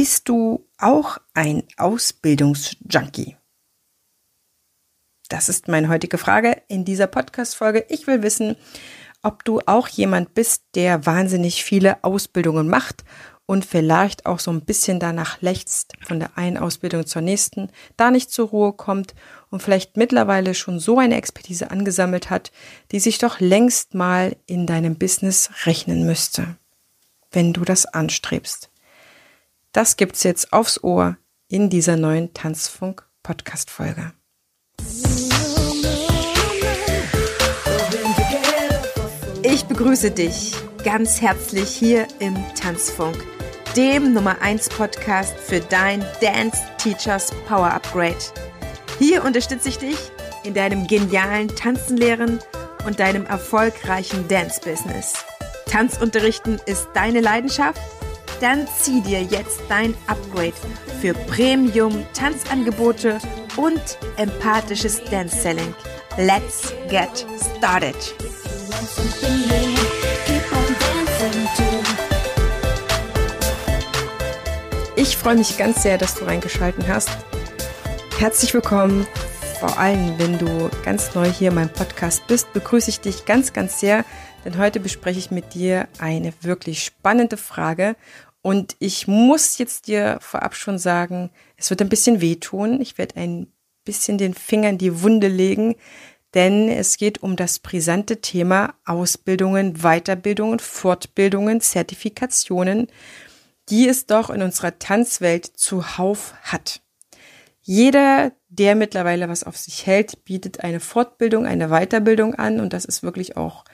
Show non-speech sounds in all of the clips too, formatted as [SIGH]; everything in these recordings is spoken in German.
Bist du auch ein Ausbildungsjunkie? Das ist meine heutige Frage in dieser Podcast-Folge. Ich will wissen, ob du auch jemand bist, der wahnsinnig viele Ausbildungen macht und vielleicht auch so ein bisschen danach lechzt, von der einen Ausbildung zur nächsten, da nicht zur Ruhe kommt und vielleicht mittlerweile schon so eine Expertise angesammelt hat, die sich doch längst mal in deinem Business rechnen müsste, wenn du das anstrebst. Das gibt's jetzt aufs Ohr in dieser neuen Tanzfunk Podcast Folge. Ich begrüße dich ganz herzlich hier im Tanzfunk, dem Nummer 1 Podcast für dein Dance Teachers Power Upgrade. Hier unterstütze ich dich in deinem genialen Tanzenlehren und deinem erfolgreichen Dance Business. Tanzunterrichten ist deine Leidenschaft? Dann zieh dir jetzt dein Upgrade für Premium Tanzangebote und empathisches Dance Selling. Let's get started. Ich freue mich ganz sehr, dass du reingeschalten hast. Herzlich willkommen. Vor allem, wenn du ganz neu hier in meinem Podcast bist, begrüße ich dich ganz, ganz sehr, denn heute bespreche ich mit dir eine wirklich spannende Frage und ich muss jetzt dir vorab schon sagen, es wird ein bisschen wehtun. Ich werde ein bisschen den Finger in die Wunde legen, denn es geht um das brisante Thema Ausbildungen, Weiterbildungen, Fortbildungen, Zertifikationen, die es doch in unserer Tanzwelt zuhauf hat. Jeder, der mittlerweile was auf sich hält, bietet eine Fortbildung, eine Weiterbildung an und das ist wirklich auch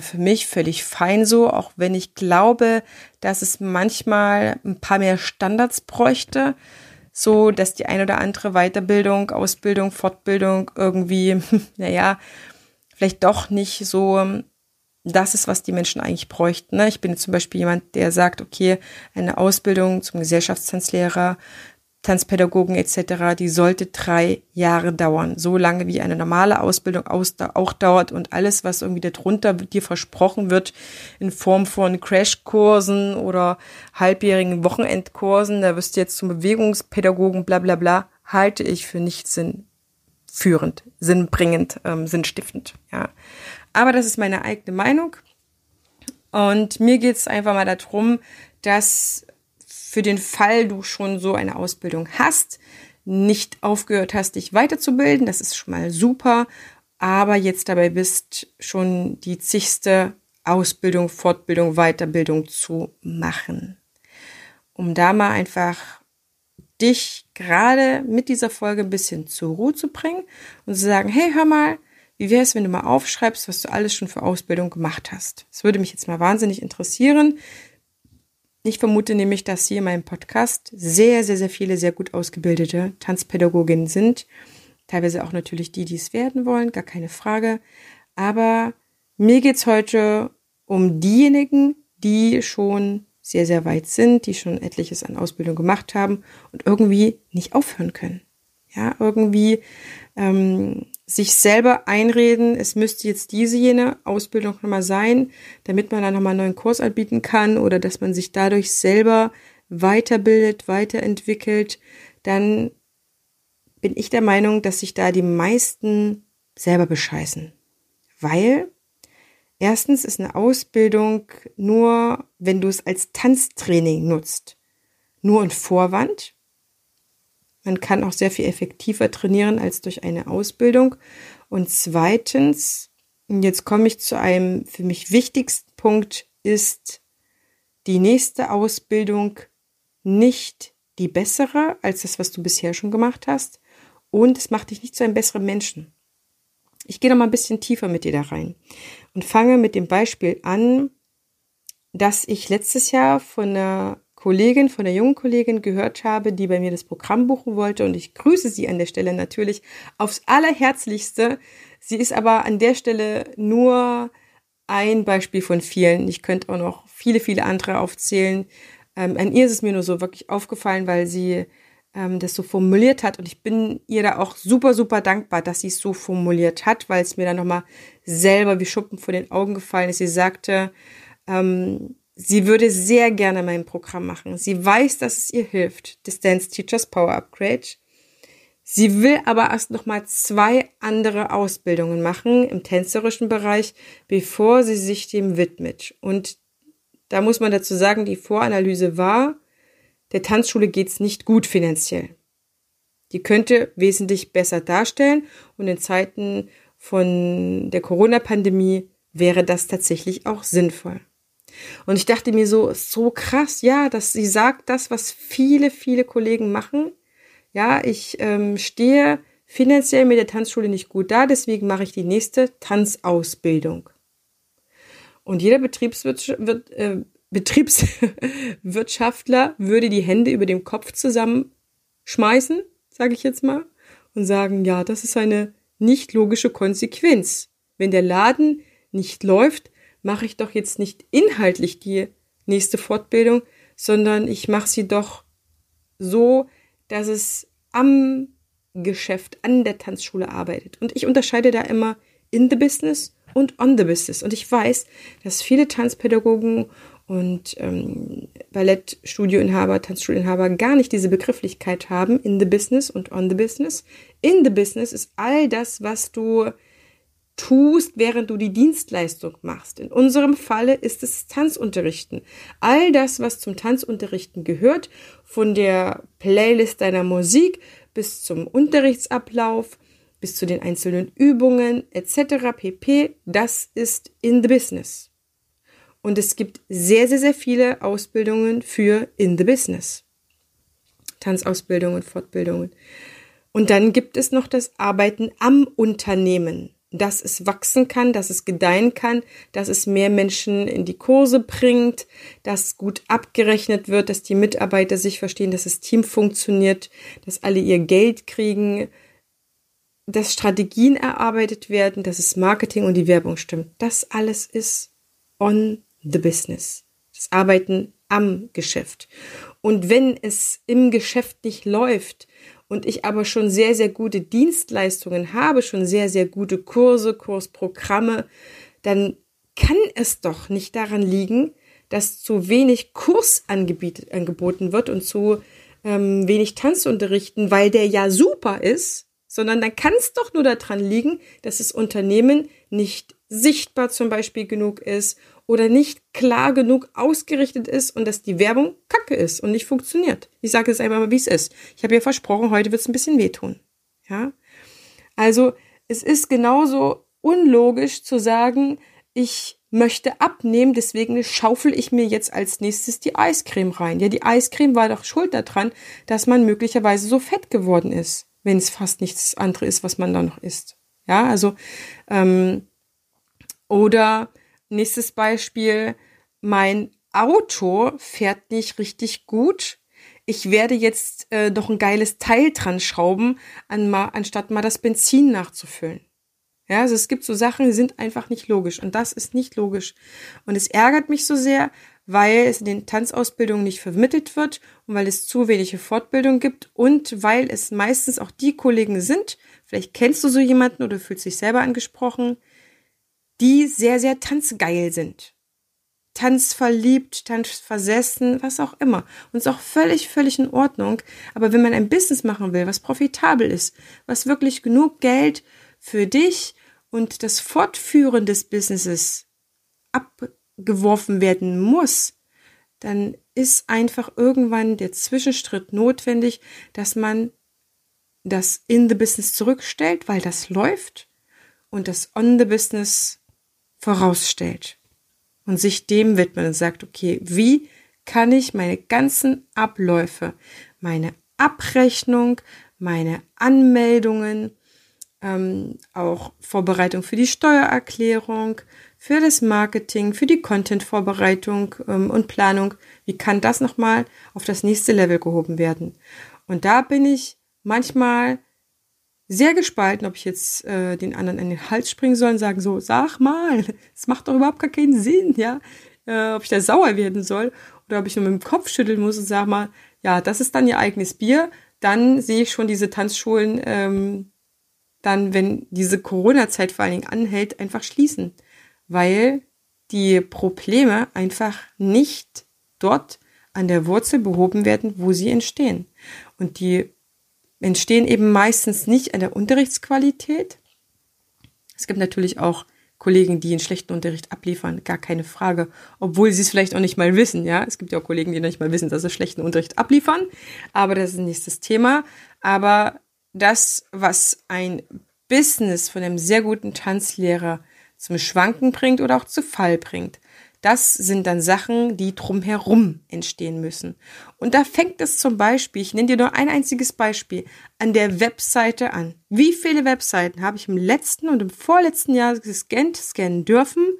für mich völlig fein so, auch wenn ich glaube, dass es manchmal ein paar mehr Standards bräuchte, so dass die ein oder andere Weiterbildung, Ausbildung, Fortbildung irgendwie, [LAUGHS] naja, vielleicht doch nicht so das ist, was die Menschen eigentlich bräuchten. Ne? Ich bin zum Beispiel jemand, der sagt, okay, eine Ausbildung zum Gesellschaftstanzlehrer Tanzpädagogen etc., die sollte drei Jahre dauern. So lange wie eine normale Ausbildung auch dauert und alles, was irgendwie darunter dir versprochen wird in Form von Crashkursen oder halbjährigen Wochenendkursen, da wirst du jetzt zum Bewegungspädagogen bla bla bla, halte ich für nicht sinnführend, sinnbringend, ähm, sinnstiftend. Ja. Aber das ist meine eigene Meinung. Und mir geht es einfach mal darum, dass für den Fall du schon so eine Ausbildung hast, nicht aufgehört hast, dich weiterzubilden, das ist schon mal super, aber jetzt dabei bist, schon die zigste Ausbildung, Fortbildung, Weiterbildung zu machen. Um da mal einfach dich gerade mit dieser Folge ein bisschen zur Ruhe zu bringen und zu sagen, hey, hör mal, wie wäre es, wenn du mal aufschreibst, was du alles schon für Ausbildung gemacht hast? Das würde mich jetzt mal wahnsinnig interessieren. Ich vermute nämlich, dass hier in meinem Podcast sehr, sehr, sehr viele sehr gut ausgebildete Tanzpädagoginnen sind. Teilweise auch natürlich die, die es werden wollen, gar keine Frage. Aber mir geht's heute um diejenigen, die schon sehr, sehr weit sind, die schon etliches an Ausbildung gemacht haben und irgendwie nicht aufhören können. Ja, irgendwie ähm, sich selber einreden, es müsste jetzt diese jene Ausbildung nochmal sein, damit man dann nochmal einen neuen Kurs anbieten kann oder dass man sich dadurch selber weiterbildet, weiterentwickelt, dann bin ich der Meinung, dass sich da die meisten selber bescheißen. Weil erstens ist eine Ausbildung nur, wenn du es als Tanztraining nutzt, nur ein Vorwand. Man kann auch sehr viel effektiver trainieren als durch eine Ausbildung. Und zweitens, jetzt komme ich zu einem für mich wichtigsten Punkt, ist die nächste Ausbildung nicht die bessere als das, was du bisher schon gemacht hast. Und es macht dich nicht zu einem besseren Menschen. Ich gehe noch mal ein bisschen tiefer mit dir da rein und fange mit dem Beispiel an, dass ich letztes Jahr von einer Kollegin, von der jungen Kollegin gehört habe, die bei mir das Programm buchen wollte. Und ich grüße sie an der Stelle natürlich aufs allerherzlichste. Sie ist aber an der Stelle nur ein Beispiel von vielen. Ich könnte auch noch viele, viele andere aufzählen. Ähm, an ihr ist es mir nur so wirklich aufgefallen, weil sie ähm, das so formuliert hat. Und ich bin ihr da auch super, super dankbar, dass sie es so formuliert hat, weil es mir dann nochmal selber wie Schuppen vor den Augen gefallen ist. Sie sagte, ähm, sie würde sehr gerne mein Programm machen. Sie weiß, dass es ihr hilft, das Dance Teachers Power Upgrade. Sie will aber erst noch mal zwei andere Ausbildungen machen im tänzerischen Bereich, bevor sie sich dem widmet. Und da muss man dazu sagen, die Voranalyse war, der Tanzschule geht's nicht gut finanziell. Die könnte wesentlich besser darstellen und in Zeiten von der Corona-Pandemie wäre das tatsächlich auch sinnvoll. Und ich dachte mir so, so krass, ja, dass sie sagt das, was viele, viele Kollegen machen. Ja, ich ähm, stehe finanziell mit der Tanzschule nicht gut da, deswegen mache ich die nächste Tanzausbildung. Und jeder äh, Betriebswirtschaftler würde die Hände über dem Kopf zusammenschmeißen, sage ich jetzt mal, und sagen, ja, das ist eine nicht logische Konsequenz. Wenn der Laden nicht läuft, mache ich doch jetzt nicht inhaltlich die nächste Fortbildung, sondern ich mache sie doch so, dass es am Geschäft, an der Tanzschule arbeitet. Und ich unterscheide da immer in the business und on the business. Und ich weiß, dass viele Tanzpädagogen und ähm, Ballettstudioinhaber, Tanzschuleinhaber gar nicht diese Begrifflichkeit haben, in the business und on the business. In the business ist all das, was du tust, während du die Dienstleistung machst. In unserem Falle ist es Tanzunterrichten. All das, was zum Tanzunterrichten gehört, von der Playlist deiner Musik bis zum Unterrichtsablauf, bis zu den einzelnen Übungen etc. pp, das ist in the business. Und es gibt sehr, sehr, sehr viele Ausbildungen für in the business. Tanzausbildungen, Fortbildungen. Und dann gibt es noch das Arbeiten am Unternehmen dass es wachsen kann, dass es gedeihen kann, dass es mehr Menschen in die Kurse bringt, dass gut abgerechnet wird, dass die Mitarbeiter sich verstehen, dass das Team funktioniert, dass alle ihr Geld kriegen, dass Strategien erarbeitet werden, dass es Marketing und die Werbung stimmt. Das alles ist on the business. Das Arbeiten am Geschäft. Und wenn es im Geschäft nicht läuft und ich aber schon sehr, sehr gute Dienstleistungen habe, schon sehr, sehr gute Kurse, Kursprogramme, dann kann es doch nicht daran liegen, dass zu wenig Kurs angeboten wird und zu ähm, wenig Tanzunterrichten, weil der ja super ist, sondern dann kann es doch nur daran liegen, dass das Unternehmen nicht sichtbar zum Beispiel genug ist oder nicht klar genug ausgerichtet ist und dass die Werbung kacke ist und nicht funktioniert. Ich sage es einmal mal, wie es ist. Ich habe ja versprochen, heute wird es ein bisschen wehtun. Ja? Also, es ist genauso unlogisch zu sagen, ich möchte abnehmen, deswegen schaufel ich mir jetzt als nächstes die Eiscreme rein. Ja, die Eiscreme war doch schuld daran, dass man möglicherweise so fett geworden ist, wenn es fast nichts anderes ist, was man da noch isst. Ja, also ähm, oder Nächstes Beispiel, mein Auto fährt nicht richtig gut. Ich werde jetzt äh, doch ein geiles Teil dran schrauben, an mal, anstatt mal das Benzin nachzufüllen. Ja, also es gibt so Sachen, die sind einfach nicht logisch und das ist nicht logisch. Und es ärgert mich so sehr, weil es in den Tanzausbildungen nicht vermittelt wird und weil es zu wenige Fortbildung gibt und weil es meistens auch die Kollegen sind, vielleicht kennst du so jemanden oder fühlst dich selber angesprochen, die sehr, sehr tanzgeil sind. Tanzverliebt, tanzversessen, was auch immer. Und ist auch völlig, völlig in Ordnung. Aber wenn man ein Business machen will, was profitabel ist, was wirklich genug Geld für dich und das Fortführen des Businesses abgeworfen werden muss, dann ist einfach irgendwann der Zwischenschritt notwendig, dass man das in the Business zurückstellt, weil das läuft und das on the Business vorausstellt und sich dem widmet und sagt, okay, wie kann ich meine ganzen Abläufe, meine Abrechnung, meine Anmeldungen, ähm, auch Vorbereitung für die Steuererklärung, für das Marketing, für die Content-Vorbereitung ähm, und Planung, wie kann das nochmal auf das nächste Level gehoben werden? Und da bin ich manchmal sehr gespalten, ob ich jetzt äh, den anderen an den Hals springen soll und sagen so, sag mal, [LAUGHS] es macht doch überhaupt gar keinen Sinn, ja, äh, ob ich da sauer werden soll oder ob ich nur mit dem Kopf schütteln muss und sag mal, ja, das ist dann ihr eigenes Bier. Dann sehe ich schon diese Tanzschulen ähm, dann, wenn diese Corona-Zeit vor allen Dingen anhält, einfach schließen, weil die Probleme einfach nicht dort an der Wurzel behoben werden, wo sie entstehen. Und die entstehen eben meistens nicht an der Unterrichtsqualität. Es gibt natürlich auch Kollegen, die einen schlechten Unterricht abliefern, gar keine Frage, obwohl sie es vielleicht auch nicht mal wissen, ja. Es gibt ja auch Kollegen, die nicht mal wissen, dass sie schlechten Unterricht abliefern, aber das ist ein nächstes Thema. Aber das, was ein Business von einem sehr guten Tanzlehrer zum Schwanken bringt oder auch zu Fall bringt, das sind dann Sachen, die drumherum entstehen müssen. Und da fängt es zum Beispiel, ich nenne dir nur ein einziges Beispiel, an der Webseite an. Wie viele Webseiten habe ich im letzten und im vorletzten Jahr gescannt, scannen dürfen,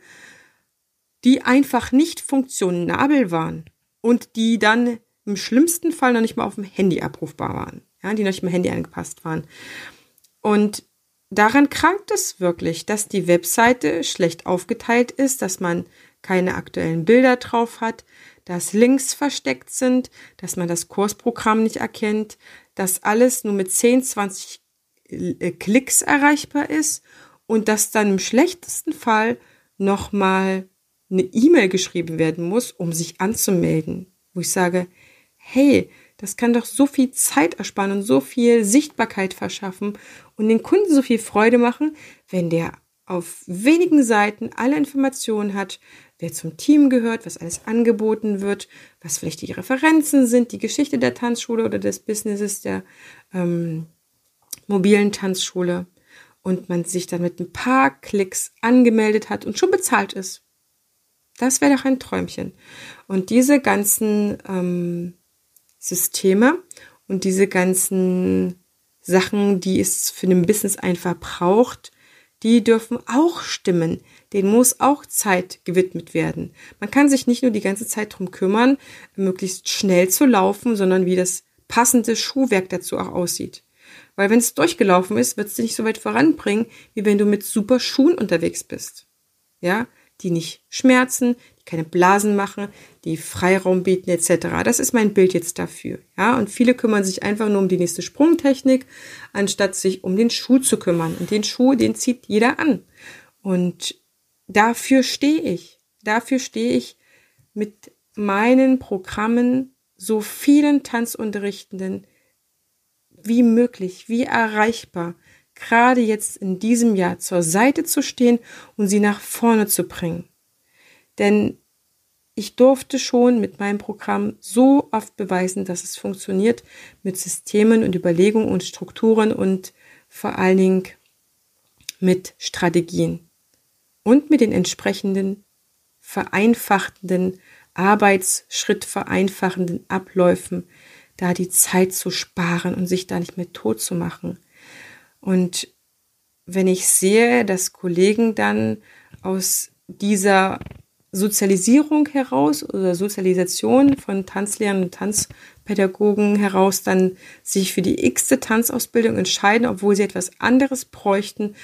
die einfach nicht funktionabel waren und die dann im schlimmsten Fall noch nicht mal auf dem Handy abrufbar waren, ja, die noch nicht mal Handy angepasst waren. Und daran krankt es wirklich, dass die Webseite schlecht aufgeteilt ist, dass man keine aktuellen Bilder drauf hat, dass Links versteckt sind, dass man das Kursprogramm nicht erkennt, dass alles nur mit 10, 20 äh, Klicks erreichbar ist und dass dann im schlechtesten Fall nochmal eine E-Mail geschrieben werden muss, um sich anzumelden. Wo ich sage, hey, das kann doch so viel Zeit ersparen und so viel Sichtbarkeit verschaffen und den Kunden so viel Freude machen, wenn der auf wenigen Seiten alle Informationen hat, wer zum Team gehört, was alles angeboten wird, was vielleicht die Referenzen sind, die Geschichte der Tanzschule oder des Businesses der ähm, mobilen Tanzschule und man sich dann mit ein paar Klicks angemeldet hat und schon bezahlt ist. Das wäre doch ein Träumchen. Und diese ganzen ähm, Systeme und diese ganzen Sachen, die es für den Business einfach braucht, die dürfen auch stimmen. Den muss auch Zeit gewidmet werden. Man kann sich nicht nur die ganze Zeit drum kümmern, möglichst schnell zu laufen, sondern wie das passende Schuhwerk dazu auch aussieht. Weil wenn es durchgelaufen ist, wird es dich nicht so weit voranbringen, wie wenn du mit super Schuhen unterwegs bist. Ja, die nicht schmerzen, die keine Blasen machen, die Freiraum bieten etc. Das ist mein Bild jetzt dafür. Ja, und viele kümmern sich einfach nur um die nächste Sprungtechnik, anstatt sich um den Schuh zu kümmern. Und den Schuh, den zieht jeder an. Und dafür stehe ich. Dafür stehe ich mit meinen Programmen so vielen Tanzunterrichtenden wie möglich, wie erreichbar gerade jetzt in diesem Jahr zur Seite zu stehen und sie nach vorne zu bringen. Denn ich durfte schon mit meinem Programm so oft beweisen, dass es funktioniert mit Systemen und Überlegungen und Strukturen und vor allen Dingen mit Strategien und mit den entsprechenden vereinfachenden Arbeitsschritt vereinfachenden Abläufen, da die Zeit zu sparen und sich da nicht mehr tot zu machen. Und wenn ich sehe, dass Kollegen dann aus dieser Sozialisierung heraus oder Sozialisation von Tanzlehrern und Tanzpädagogen heraus dann sich für die x-te Tanzausbildung entscheiden, obwohl sie etwas anderes bräuchten,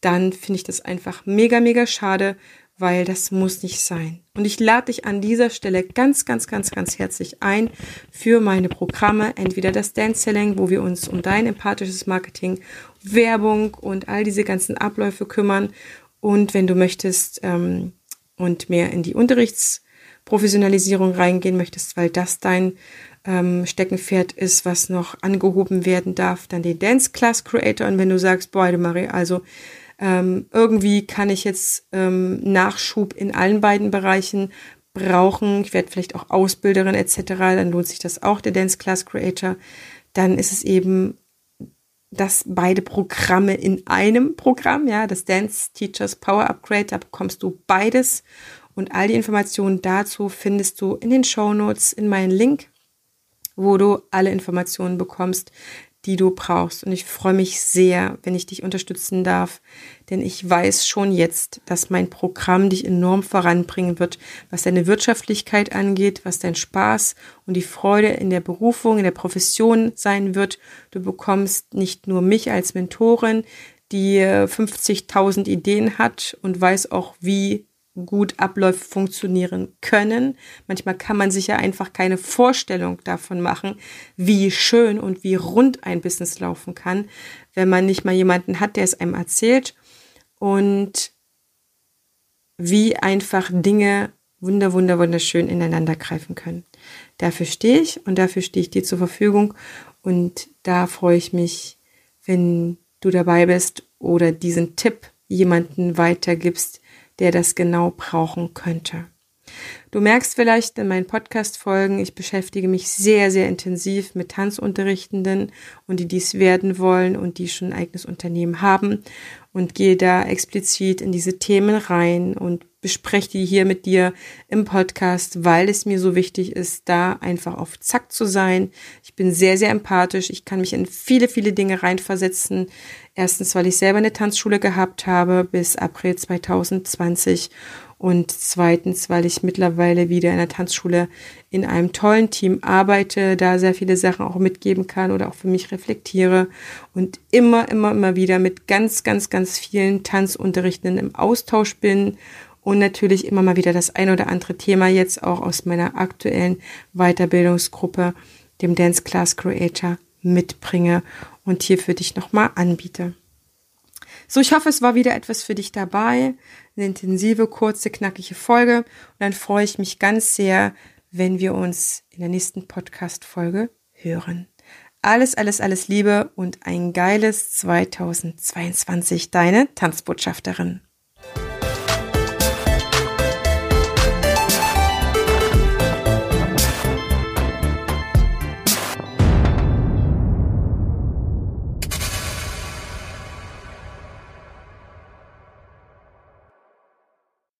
dann finde ich das einfach mega, mega schade, weil das muss nicht sein. Und ich lade dich an dieser Stelle ganz, ganz, ganz, ganz herzlich ein für meine Programme, entweder das Dance Selling, wo wir uns um dein empathisches Marketing, Werbung und all diese ganzen Abläufe kümmern. Und wenn du möchtest ähm, und mehr in die Unterrichtsprofessionalisierung reingehen möchtest, weil das dein ähm, Steckenpferd ist, was noch angehoben werden darf, dann den Dance Class Creator. Und wenn du sagst, boah, Marie, also ähm, irgendwie kann ich jetzt ähm, Nachschub in allen beiden Bereichen brauchen. Ich werde vielleicht auch Ausbilderin etc. Dann lohnt sich das auch, der Dance Class Creator. Dann ist es eben das beide Programme in einem Programm, ja, das Dance Teachers Power Upgrade, da bekommst du beides und all die Informationen dazu findest du in den Show Notes in meinen Link, wo du alle Informationen bekommst, die du brauchst. Und ich freue mich sehr, wenn ich dich unterstützen darf, denn ich weiß schon jetzt, dass mein Programm dich enorm voranbringen wird, was deine Wirtschaftlichkeit angeht, was dein Spaß und die Freude in der Berufung, in der Profession sein wird. Du bekommst nicht nur mich als Mentorin, die 50.000 Ideen hat und weiß auch, wie gut Abläufe funktionieren können. Manchmal kann man sich ja einfach keine Vorstellung davon machen, wie schön und wie rund ein Business laufen kann, wenn man nicht mal jemanden hat, der es einem erzählt. Und wie einfach Dinge wunder, wunder, wunderschön ineinander greifen können. Dafür stehe ich und dafür stehe ich dir zur Verfügung und da freue ich mich, wenn du dabei bist oder diesen Tipp jemanden weitergibst, der das genau brauchen könnte. Du merkst vielleicht in meinen Podcast-Folgen, ich beschäftige mich sehr, sehr intensiv mit Tanzunterrichtenden und die dies werden wollen und die schon ein eigenes Unternehmen haben und gehe da explizit in diese Themen rein und bespreche die hier mit dir im Podcast, weil es mir so wichtig ist, da einfach auf Zack zu sein. Ich bin sehr, sehr empathisch. Ich kann mich in viele, viele Dinge reinversetzen. Erstens, weil ich selber eine Tanzschule gehabt habe bis April 2020 und zweitens, weil ich mittlerweile wieder in der Tanzschule in einem tollen Team arbeite, da sehr viele Sachen auch mitgeben kann oder auch für mich reflektiere und immer, immer, immer wieder mit ganz, ganz, ganz vielen Tanzunterrichtenden im Austausch bin und natürlich immer mal wieder das ein oder andere Thema jetzt auch aus meiner aktuellen Weiterbildungsgruppe, dem Dance Class Creator, mitbringe und hier für dich nochmal anbiete. So, ich hoffe, es war wieder etwas für dich dabei. Eine intensive, kurze, knackige Folge. Und dann freue ich mich ganz sehr, wenn wir uns in der nächsten Podcast-Folge hören. Alles, alles, alles Liebe und ein geiles 2022. Deine Tanzbotschafterin.